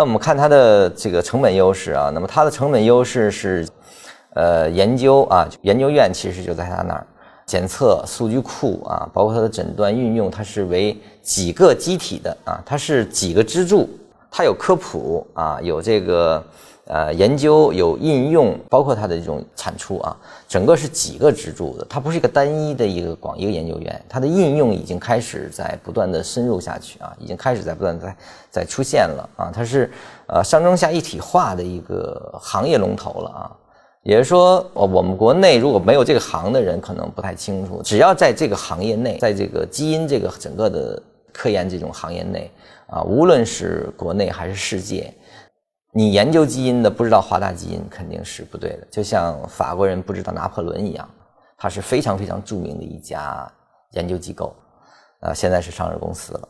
那我们看它的这个成本优势啊，那么它的成本优势是，呃，研究啊，研究院其实就在它那儿，检测数据库啊，包括它的诊断运用，它是为几个机体的啊，它是几个支柱，它有科普啊，有这个。呃，研究有应用，包括它的这种产出啊，整个是几个支柱的，它不是一个单一的一个广一个研究院，它的应用已经开始在不断的深入下去啊，已经开始在不断在在出现了啊，它是呃上中下一体化的一个行业龙头了啊，也就是说，我们国内如果没有这个行的人，可能不太清楚，只要在这个行业内，在这个基因这个整个的科研这种行业内啊，无论是国内还是世界。你研究基因的不知道华大基因肯定是不对的，就像法国人不知道拿破仑一样，他是非常非常著名的一家研究机构，啊，现在是上市公司了。